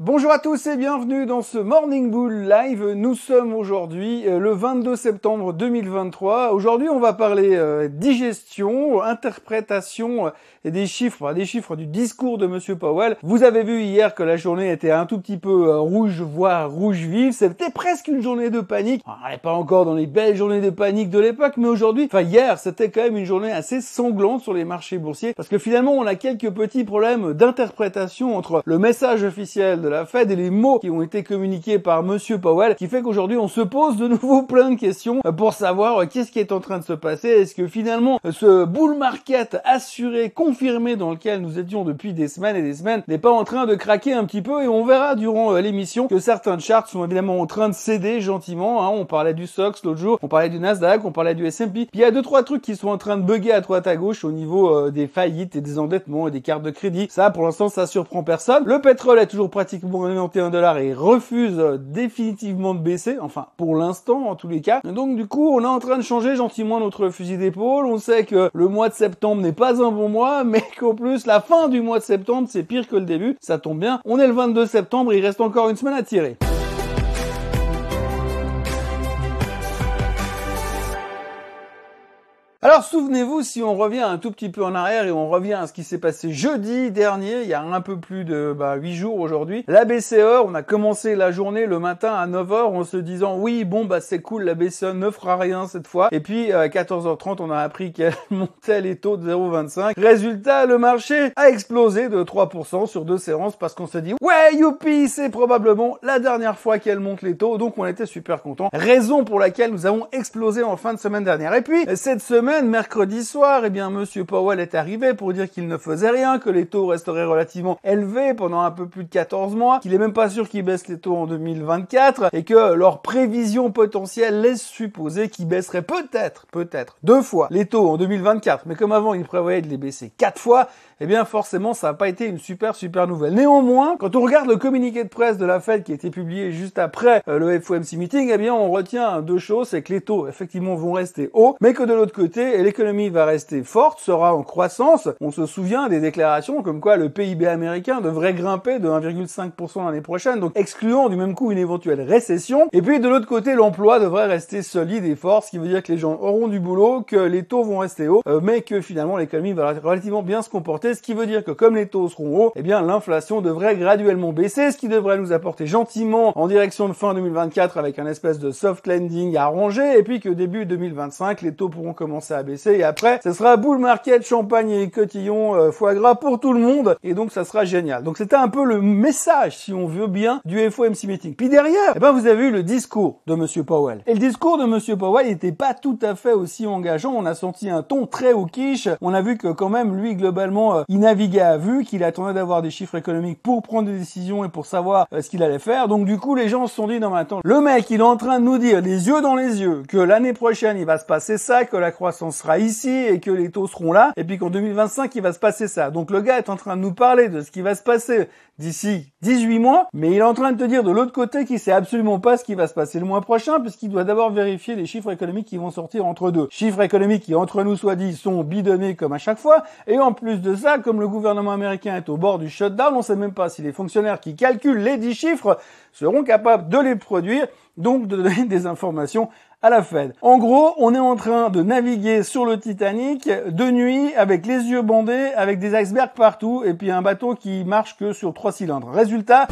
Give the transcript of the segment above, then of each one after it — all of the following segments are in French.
Bonjour à tous et bienvenue dans ce Morning Bull Live. Nous sommes aujourd'hui euh, le 22 septembre 2023. Aujourd'hui, on va parler euh, digestion, interprétation euh, et des chiffres, des chiffres du discours de Monsieur Powell. Vous avez vu hier que la journée était un tout petit peu rouge, voire rouge vif. C'était presque une journée de panique. On n'est pas encore dans les belles journées de panique de l'époque, mais aujourd'hui, enfin hier, c'était quand même une journée assez sanglante sur les marchés boursiers parce que finalement, on a quelques petits problèmes d'interprétation entre le message officiel de la Fed et les mots qui ont été communiqués par Monsieur Powell, qui fait qu'aujourd'hui on se pose de nouveau plein de questions pour savoir euh, qu'est-ce qui est en train de se passer. Est-ce que finalement euh, ce bull market assuré, confirmé dans lequel nous étions depuis des semaines et des semaines n'est pas en train de craquer un petit peu? Et on verra durant euh, l'émission que certains charts sont évidemment en train de céder gentiment. Hein. On parlait du SOX l'autre jour, on parlait du Nasdaq, on parlait du S&P. Il y a deux trois trucs qui sont en train de bugger à droite à gauche au niveau des faillites et des endettements et des cartes de crédit. Ça, pour l'instant, ça surprend personne. Le pétrole est toujours pratiquement pratiquement 91 dollars et refuse définitivement de baisser, enfin pour l'instant en tous les cas. Donc du coup, on est en train de changer gentiment notre fusil d'épaule. On sait que le mois de septembre n'est pas un bon mois, mais qu'en plus la fin du mois de septembre c'est pire que le début. Ça tombe bien. On est le 22 septembre, il reste encore une semaine à tirer. Alors souvenez-vous, si on revient un tout petit peu en arrière et on revient à ce qui s'est passé jeudi dernier, il y a un peu plus de bah, 8 jours aujourd'hui, la BCE, on a commencé la journée le matin à 9h en se disant oui bon bah c'est cool, la BCE ne fera rien cette fois. Et puis à 14h30 on a appris qu'elle montait les taux de 0,25. Résultat, le marché a explosé de 3% sur deux séances parce qu'on s'est dit ouais youpi c'est probablement la dernière fois qu'elle monte les taux donc on était super content. Raison pour laquelle nous avons explosé en fin de semaine dernière. Et puis cette semaine mercredi soir, eh bien, Monsieur Powell est arrivé pour dire qu'il ne faisait rien, que les taux resteraient relativement élevés pendant un peu plus de 14 mois, qu'il est même pas sûr qu'ils baissent les taux en 2024 et que leur prévision potentielle laisse supposer qu'ils baisseraient peut-être, peut-être, deux fois les taux en 2024. Mais comme avant, ils prévoyaient de les baisser quatre fois, eh bien forcément ça n'a pas été une super super nouvelle. Néanmoins, quand on regarde le communiqué de presse de la Fed qui a été publié juste après euh, le FOMC meeting, eh bien on retient deux choses, c'est que les taux effectivement vont rester hauts, mais que de l'autre côté, l'économie va rester forte, sera en croissance. On se souvient des déclarations comme quoi le PIB américain devrait grimper de 1,5% l'année prochaine, donc excluant du même coup une éventuelle récession. Et puis de l'autre côté, l'emploi devrait rester solide et fort, ce qui veut dire que les gens auront du boulot, que les taux vont rester hauts, euh, mais que finalement l'économie va relativement bien se comporter ce qui veut dire que comme les taux seront hauts, eh bien l'inflation devrait graduellement baisser, ce qui devrait nous apporter gentiment en direction de fin 2024 avec un espèce de soft landing arrangé, et puis que début 2025, les taux pourront commencer à baisser, et après, ce sera bull market, champagne et cotillon, euh, foie gras pour tout le monde, et donc ça sera génial. Donc c'était un peu le message, si on veut bien, du FOMC meeting. Puis derrière, eh ben vous avez eu le discours de Monsieur Powell. Et le discours de Monsieur Powell n'était pas tout à fait aussi engageant. On a senti un ton très au quiche. On a vu que quand même lui globalement euh, il naviguait à vue, qu'il attendait d'avoir des chiffres économiques pour prendre des décisions et pour savoir euh, ce qu'il allait faire. Donc du coup, les gens se sont dit, non mais attends, le mec, il est en train de nous dire, les yeux dans les yeux, que l'année prochaine, il va se passer ça, que la croissance sera ici et que les taux seront là, et puis qu'en 2025, il va se passer ça. Donc le gars est en train de nous parler de ce qui va se passer d'ici 18 mois, mais il est en train de te dire de l'autre côté qu'il sait absolument pas ce qui va se passer le mois prochain, puisqu'il doit d'abord vérifier les chiffres économiques qui vont sortir entre deux. Chiffres économiques qui, entre nous soit dit, sont bidonnés comme à chaque fois, et en plus de ça, comme le gouvernement américain est au bord du shutdown, on sait même pas si les fonctionnaires qui calculent les 10 chiffres seront capables de les produire, donc de donner des informations à la Fed. En gros, on est en train de naviguer sur le Titanic de nuit avec les yeux bandés, avec des icebergs partout et puis un bateau qui marche que sur trois cylindres. Résultat,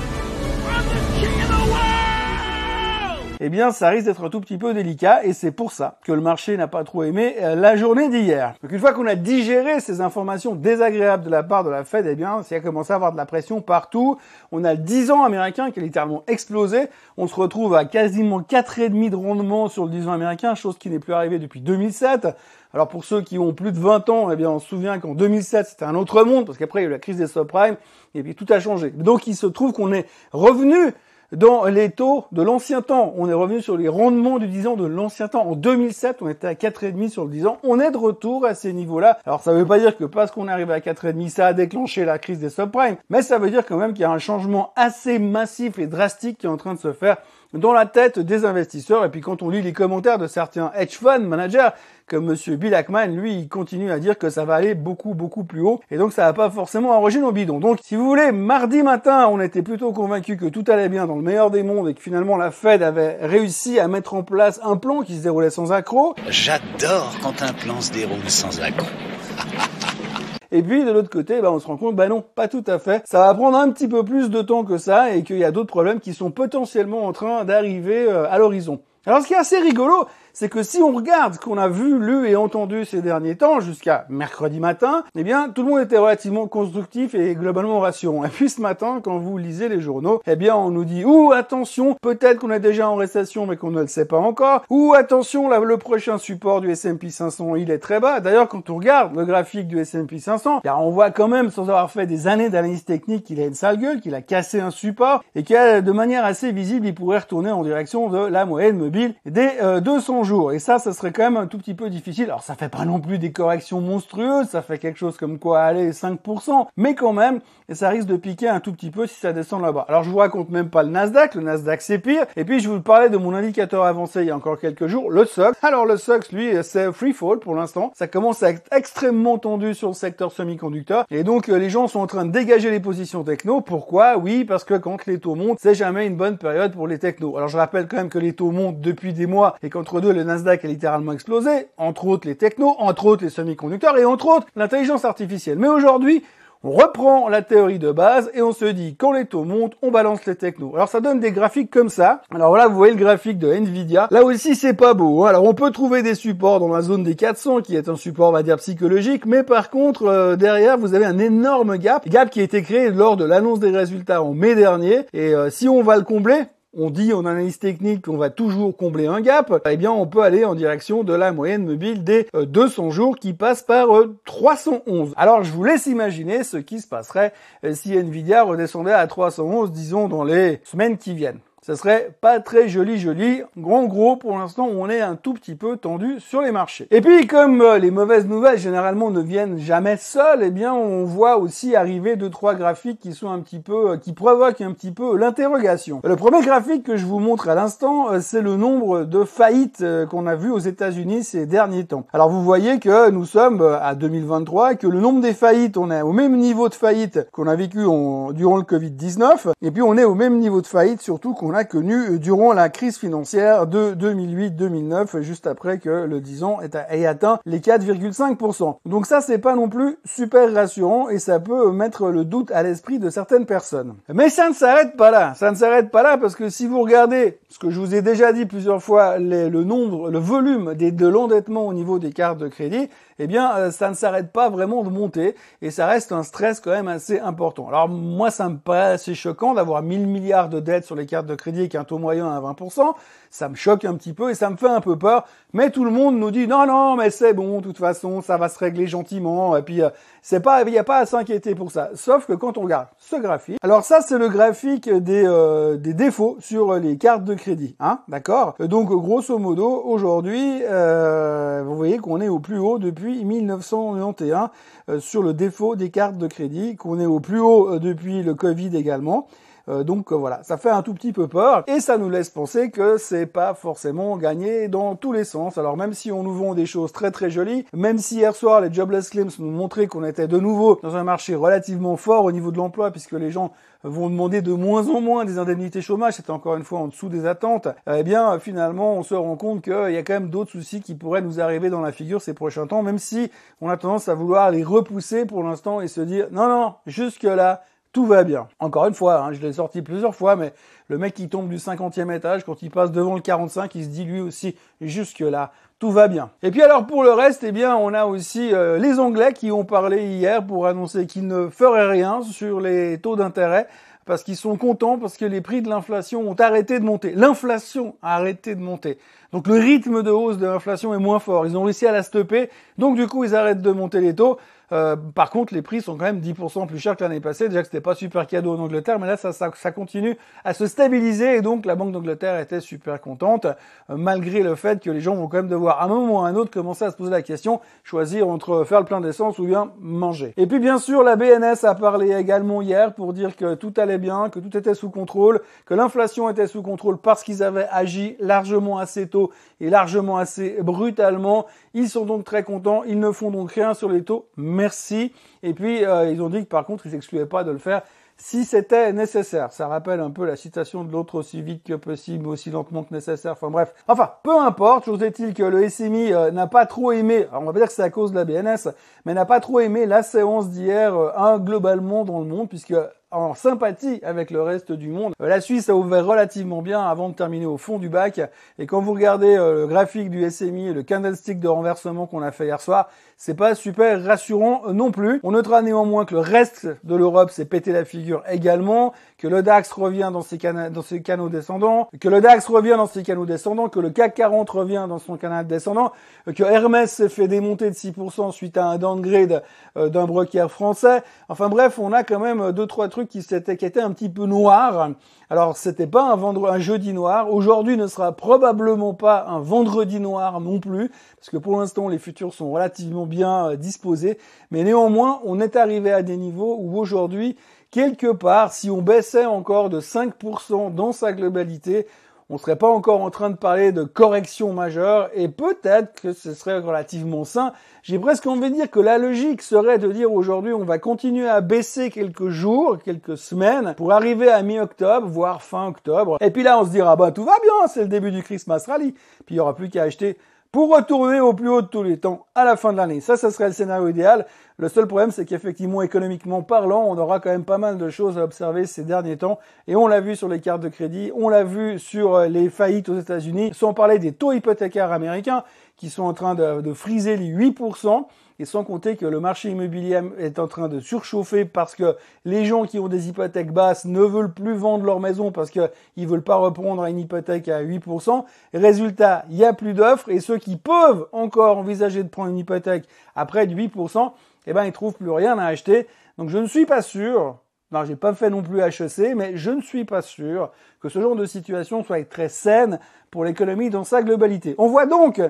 eh bien ça risque d'être un tout petit peu délicat et c'est pour ça que le marché n'a pas trop aimé euh, la journée d'hier. Donc une fois qu'on a digéré ces informations désagréables de la part de la Fed, eh bien ça a commencé à avoir de la pression partout. On a le 10 ans américain qui a littéralement explosé. On se retrouve à quasiment 4,5 de rendement sur le 10 ans américain, chose qui n'est plus arrivée depuis 2007. Alors pour ceux qui ont plus de 20 ans, eh bien on se souvient qu'en 2007 c'était un autre monde parce qu'après il y a eu la crise des subprimes et puis tout a changé. Donc il se trouve qu'on est revenu dans les taux de l'ancien temps. On est revenu sur les rendements du 10 ans de l'ancien temps. En 2007, on était à 4,5 sur le 10 ans. On est de retour à ces niveaux-là. Alors ça ne veut pas dire que parce qu'on est arrivé à 4,5, ça a déclenché la crise des subprimes, mais ça veut dire quand même qu'il y a un changement assez massif et drastique qui est en train de se faire dans la tête des investisseurs. Et puis quand on lit les commentaires de certains hedge fund managers, que monsieur Bill Ackman, lui, il continue à dire que ça va aller beaucoup, beaucoup plus haut. Et donc, ça va pas forcément arranger nos bidons. Donc, si vous voulez, mardi matin, on était plutôt convaincu que tout allait bien dans le meilleur des mondes et que finalement la Fed avait réussi à mettre en place un plan qui se déroulait sans accroc. J'adore quand un plan se déroule sans accroc. Et puis de l'autre côté, bah, on se rend compte, bah non, pas tout à fait. Ça va prendre un petit peu plus de temps que ça et qu'il y a d'autres problèmes qui sont potentiellement en train d'arriver euh, à l'horizon. Alors ce qui est assez rigolo, c'est que si on regarde ce qu'on a vu, lu et entendu ces derniers temps, jusqu'à mercredi matin, eh bien, tout le monde était relativement constructif et globalement rassurant. Et puis ce matin, quand vous lisez les journaux, eh bien, on nous dit, ou attention, peut-être qu'on est déjà en récession, mais qu'on ne le sait pas encore, ou attention, le prochain support du S&P 500, il est très bas. D'ailleurs, quand on regarde le graphique du S&P 500, on voit quand même, sans avoir fait des années d'analyse technique, qu'il a une sale gueule, qu'il a cassé un support, et que de manière assez visible, il pourrait retourner en direction de la moyenne mobile des 200 Et ça, ça serait quand même un tout petit peu difficile. Alors ça fait pas non plus des corrections monstrueuses, ça fait quelque chose comme quoi, allez, 5%, mais quand même, ça risque de piquer un tout petit peu si ça descend là-bas. Alors je vous raconte même pas le Nasdaq, le Nasdaq c'est pire. Et puis je vous parlais de mon indicateur avancé il y a encore quelques jours, le SOX. Alors le SOX, lui, c'est free fall pour l'instant. Ça commence à être extrêmement tendu sur le secteur semi-conducteur. Et donc euh, les gens sont en train de dégager les positions techno. Pourquoi? Oui, parce que quand les taux montent, c'est jamais une bonne période pour les technos. Alors je rappelle quand même que les taux montent depuis des mois et qu'entre deux, le Nasdaq a littéralement explosé. Entre autres les technos, entre autres les semi-conducteurs et entre autres l'intelligence artificielle. Mais aujourd'hui, on reprend la théorie de base et on se dit quand les taux montent, on balance les technos. Alors ça donne des graphiques comme ça. Alors là, vous voyez le graphique de Nvidia. Là aussi, c'est pas beau. Hein. Alors on peut trouver des supports dans la zone des 400 qui est un support, on va dire, psychologique. Mais par contre, euh, derrière, vous avez un énorme gap. Gap qui a été créé lors de l'annonce des résultats en mai dernier. Et euh, si on va le combler, on dit en analyse technique qu'on va toujours combler un gap, eh bien on peut aller en direction de la moyenne mobile des 200 euh, jours qui passe par 311. Euh, Alors je vous laisse imaginer ce qui se passerait euh, si Nvidia redescendait à 311, disons, dans les semaines qui viennent ça serait pas très joli joli. Grand gros, pour l'instant, on est un tout petit peu tendu sur les marchés. Et puis, comme euh, les mauvaises nouvelles généralement ne viennent jamais seules, eh bien, on voit aussi arriver deux trois graphiques qui sont un petit peu, euh, qui provoquent un petit peu l'interrogation. Le premier graphique que je vous montre à l'instant, euh, c'est le nombre de faillites qu'on a vu aux États-Unis ces derniers temps. Alors, vous voyez que nous sommes à 2023, que le nombre des faillites, on est au même niveau de faillite qu'on a vécu durant le Covid-19, et puis on est au même niveau de faillite surtout qu'on a connu euh, durant la crise financière de 2008-2009, juste après que le 10 ans ait atteint les 4,5%. Donc ça, c'est pas non plus super rassurant et ça peut mettre le doute à l'esprit de certaines personnes. Mais ça ne s'arrête pas là. Ça ne s'arrête pas là parce que si vous regardez ce que je vous ai déjà dit plusieurs fois, le nombre, le volume des, de l'endettement au niveau des cartes de crédit, eh bien, euh, ça ne s'arrête pas vraiment de monter et ça reste un stress quand même assez important. Alors moi, ça me paraît assez choquant d'avoir 1000 milliards de dettes sur les cartes de crédit avec un taux moyen à 20%. Ça me choque un petit peu et ça me fait un peu peur. Mais tout le monde nous dit non, non, mais c'est bon, de toute façon, ça va se régler gentiment. Et puis, euh, c'est pas, il n'y a pas à s'inquiéter pour ça. Sauf que quand on regarde ce graphique, alors ça, c'est le graphique des, euh, des défauts sur les cartes de crédit, hein, d'accord? Donc, grosso modo, aujourd'hui, vous voyez qu'on est au plus haut depuis 1991 euh, sur le défaut des cartes de crédit, qu'on est au plus haut euh, depuis le Covid également. Euh, donc voilà, ça fait un tout petit peu peur et ça nous laisse penser que c'est pas forcément gagné dans tous les sens. Alors même si on nous vend des choses très très jolies, même si hier soir les jobless claims nous montraient qu'on était de nouveau dans un marché relativement fort au niveau de l'emploi puisque les gens vont demander de moins en moins des indemnités chômage, c'était encore une fois en dessous des attentes, eh bien finalement on se rend compte qu'il y a quand même d'autres soucis qui pourraient nous arriver dans la figure ces prochains temps, même si on a tendance à vouloir les repousser pour l'instant et se dire non non, jusque là tout va bien. Encore une fois, hein, je l'ai sorti plusieurs fois, mais le mec qui tombe du 50e étage, quand il passe devant le 45, il se dit lui aussi, jusque là, tout va bien. Et puis alors pour le reste, eh bien, on a aussi euh, les Anglais qui ont parlé hier pour annoncer qu'ils ne feraient rien sur les taux d'intérêt parce qu'ils sont contents parce que les prix de l'inflation ont arrêté de monter. L'inflation a arrêté de monter. Donc le rythme de hausse de l'inflation est moins fort. Ils ont réussi à la stopper. Donc du coup, ils arrêtent de monter les taux. Euh, par contre, les prix sont quand même 10% plus chers que l'année passée. Déjà que c'était pas super cadeau en Angleterre, mais là, ça, ça, ça continue à se stabiliser. Et donc, la Banque d'Angleterre était super contente, euh, malgré le fait que les gens vont quand même devoir, à un moment ou à un autre, commencer à se poser la question, choisir entre faire le plein d'essence ou bien manger. Et puis, bien sûr, la BNS a parlé également hier pour dire que tout allait bien, que tout était sous contrôle, que l'inflation était sous contrôle parce qu'ils avaient agi largement assez tôt et largement assez brutalement. Ils sont donc très contents, ils ne font donc rien sur les taux. Merci. Et puis euh, ils ont dit que par contre ils n'excluaient pas de le faire si c'était nécessaire. Ça rappelle un peu la citation de l'autre aussi vite que possible, aussi lentement que nécessaire. Enfin bref. Enfin, peu importe. Chose est-il que le SMI euh, n'a pas trop aimé, alors on va pas dire que c'est à cause de la BNS, mais n'a pas trop aimé la séance d'hier, euh, globalement dans le monde, puisque en sympathie avec le reste du monde. Euh, la Suisse a ouvert relativement bien avant de terminer au fond du bac. Et quand vous regardez le graphique du SMI et le candlestick de renversement qu'on a fait hier soir, c'est pas super rassurant non plus. On notera néanmoins que le reste de l'Europe s'est pété la figure également, que le DAX revient dans ses, canaux descendants, que le DAX revient dans ses canaux descendants, que le CAC 40 revient dans son canal descendant, que Hermès s'est fait démonter de 6% suite à un downgrade euh, d'un broker français. Enfin bref, on a quand même deux trois trucs qui s'étaient qui étaient un petit peu noirs. Alors c'était pas un, vendredi, un jeudi noir. Aujourd'hui ne sera probablement pas un vendredi noir non plus, parce que pour l'instant les futurs sont relativement bien euh, disposés. Mais néanmoins, on est arrivé à des niveaux où aujourd'hui, quelque part, si on baissait encore de 5% dans sa globalité, on serait pas encore en train de parler de correction majeure et peut-être que ce serait relativement sain. J'ai presque envie de dire que la logique serait de dire aujourd'hui on va continuer à baisser quelques jours, quelques semaines pour arriver à mi-octobre, voire fin octobre. Et puis là on se dira bah tout va bien, c'est le début du Christmas Rally. Puis il y aura plus qu'à acheter pour retourner au plus haut de tous les temps à la fin de l'année. Ça, ça serait le scénario idéal. Le seul problème, c'est qu'effectivement, économiquement parlant, on aura quand même pas mal de choses à observer ces derniers temps. Et on l'a vu sur les cartes de crédit, on l'a vu sur euh, les faillites aux États-Unis, sans parler des taux hypothécaires américains qui sont en train de, de friser les 8% et sans compter que le marché immobilier est en train de surchauffer parce que les gens qui ont des hypothèques basses ne veulent plus vendre leur maison parce qu'ils veulent pas reprendre une hypothèque à 8%. Résultat, il y a plus d'offres et ceux qui peuvent encore envisager de prendre une hypothèque à près de 8%, eh ben, ils trouvent plus rien à acheter. Donc je ne suis pas sûr, non, j'ai pas fait non plus HEC, mais je ne suis pas sûr que ce genre de situation soit très saine pour l'économie dans sa globalité. On voit donc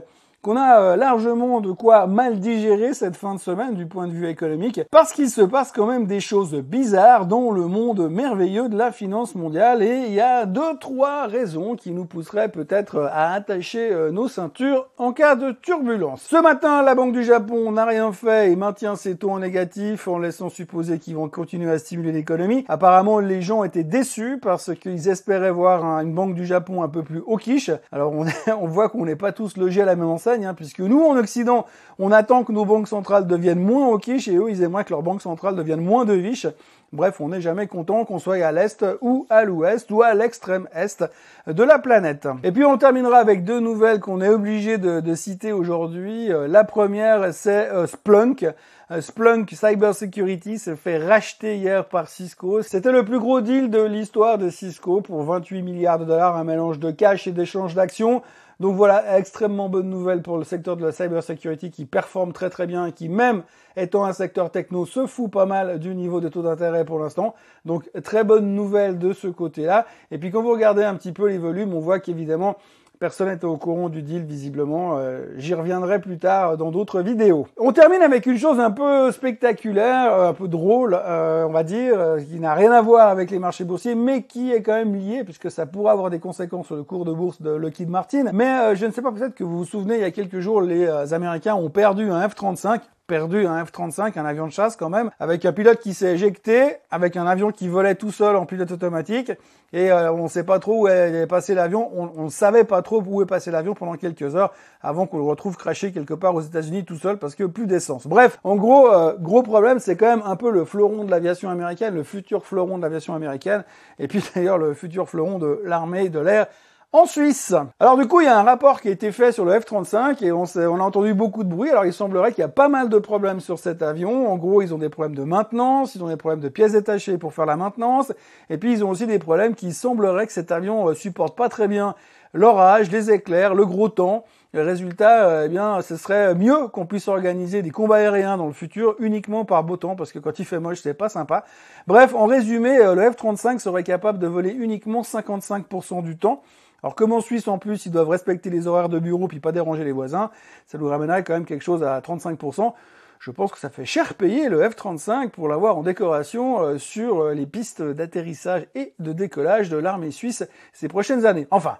qu'on a euh, largement de quoi mal digérer cette fin de semaine du point de vue économique, parce qu'il se passe quand même des choses bizarres dans le monde merveilleux de la finance mondiale, et il y a deux, trois raisons qui nous pousseraient peut-être à attacher euh, nos ceintures en cas de turbulence. Ce matin, la Banque du Japon n'a rien fait et maintient ses taux en négatif en laissant supposer qu'ils vont continuer à stimuler l'économie. Apparemment, les gens étaient déçus parce qu'ils espéraient voir une Banque du Japon un peu plus hawkish. Alors on, on voit qu'on n'est pas tous logés à la même enseigne Hein, puisque nous, en Occident, on attend que nos banques centrales deviennent moins hawkish et eux, ils aimeraient que leurs banques centrales deviennent moins devish. Bref, on n'est jamais content qu'on soit à l'est ou à l'ouest ou à l'extrême est de la planète. Et puis on terminera avec deux nouvelles qu'on est obligé de, citer aujourd'hui. Euh, la première, c'est euh, Splunk. Euh, Splunk Cybersecurity s'est fait racheter hier par Cisco. C'était le plus gros deal de l'histoire de Cisco pour 28 milliards de dollars, un mélange de cash et d'échange d'actions. Donc voilà, extrêmement bonne nouvelle pour le secteur de la cybersecurity qui performe très très bien et qui même étant un secteur techno se fout pas mal du niveau de taux d'intérêt pour l'instant. Donc très bonne nouvelle de ce côté-là. Et puis quand vous regardez un petit peu les volumes, on voit qu'évidemment Personne n'était au courant du deal visiblement. Euh, j'y reviendrai plus tard dans d'autres vidéos. On termine avec une chose un peu spectaculaire, euh, un peu drôle, euh, on va dire, qui n'a rien à voir avec les marchés boursiers, mais qui est quand même lié puisque ça pourrait avoir des conséquences sur le cours de bourse de Lockheed Martin. Mais je ne sais pas, peut-être que vous vous souvenez, il y a quelques jours, les Américains ont perdu un F-35 perdu un F-35, un avion de chasse quand même, avec un pilote qui s'est éjecté, avec un avion qui volait tout seul en pilote automatique, et euh, on ne sait pas trop où est passé l'avion, on ne savait pas trop où est passé l'avion pendant quelques heures, avant qu'on le retrouve craché quelque part aux États-Unis tout seul, parce que plus d'essence. Bref, en gros, euh, gros problème, c'est quand même un peu le fleuron de l'aviation américaine, le futur fleuron de l'aviation américaine, et puis d'ailleurs le futur fleuron de l'armée de l'air, en Suisse. Alors du coup, il y a un rapport qui a été fait sur le F-35 et on, on, a entendu beaucoup de bruit. Alors il semblerait qu'il y a pas mal de problèmes sur cet avion. En gros, ils ont des problèmes de maintenance, ils ont des problèmes de pièces détachées pour faire la maintenance, et puis ils ont aussi des problèmes qui sembleraient que cet avion euh, supporte pas très bien l'orage, les éclairs, le gros temps. Le résultat, euh, eh bien, ce serait mieux qu'on puisse organiser des combats aériens dans le futur uniquement par beau temps, parce que quand il fait moche, c'est pas sympa. Bref, en résumé, euh, le F-35 serait capable de voler uniquement 55% du temps. Alors comme en Suisse en plus, ils doivent respecter les horaires de bureau puis pas déranger les voisins, ça nous ramènerait quand même quelque chose à 35%. Je pense que ça fait cher payer le F-35 pour l'avoir en décoration euh, sur euh, les pistes d'atterrissage et de décollage de l'armée suisse ces prochaines années. Enfin,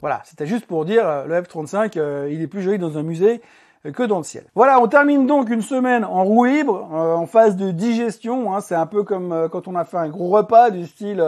Voilà, c'était juste pour dire, euh, le F-35, euh, il est plus joli dans un musée que dans le ciel. Voilà, on termine donc une semaine en roue libre, en phase de digestion. Hein. c'est un peu comme quand on a fait un gros repas du style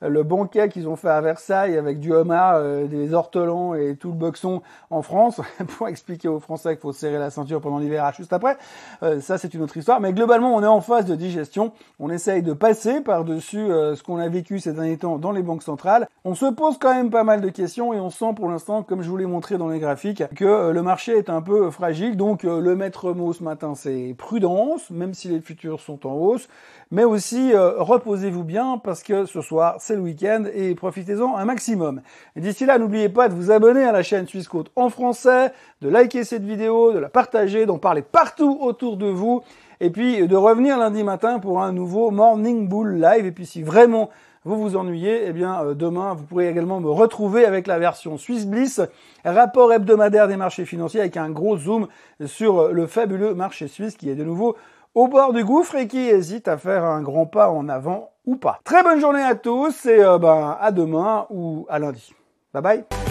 le banquet qu'ils ont fait à Versailles avec du homard, euh, des ortolans et tout le boxon en France, pour expliquer aux Français qu'il faut serrer la ceinture pendant l'hiver juste après. Euh, ça, c'est une autre histoire. Mais globalement, on est en phase de digestion. On essaye de passer par-dessus euh, ce qu'on a vécu ces derniers temps dans les banques centrales. On se pose quand même pas mal de questions et on sent pour l'instant, comme je vous l'ai montré dans les graphiques, que le marché est un peu fragile. Donc, le maître mot ce matin, c'est prudence, même si les futurs sont en hausse. Mais aussi, reposez-vous bien parce que ce soir, c'est le week-end et profitez-en un maximum. D'ici là, n'oubliez pas de vous abonner à la chaîne Suisse en français, de liker cette vidéo, de la partager, d'en parler partout autour de vous, et puis de revenir lundi matin pour un nouveau Morning Bull Live. Et puis si vraiment vous vous ennuyez, eh bien euh, demain vous pourrez également me retrouver avec la version Swiss Bliss, rapport hebdomadaire des marchés financiers avec un gros zoom sur le fabuleux marché suisse qui est de nouveau au bord du gouffre et qui hésite à faire un grand pas en avant ou pas. Très bonne journée à tous et euh, ben, à demain ou à lundi. Bye bye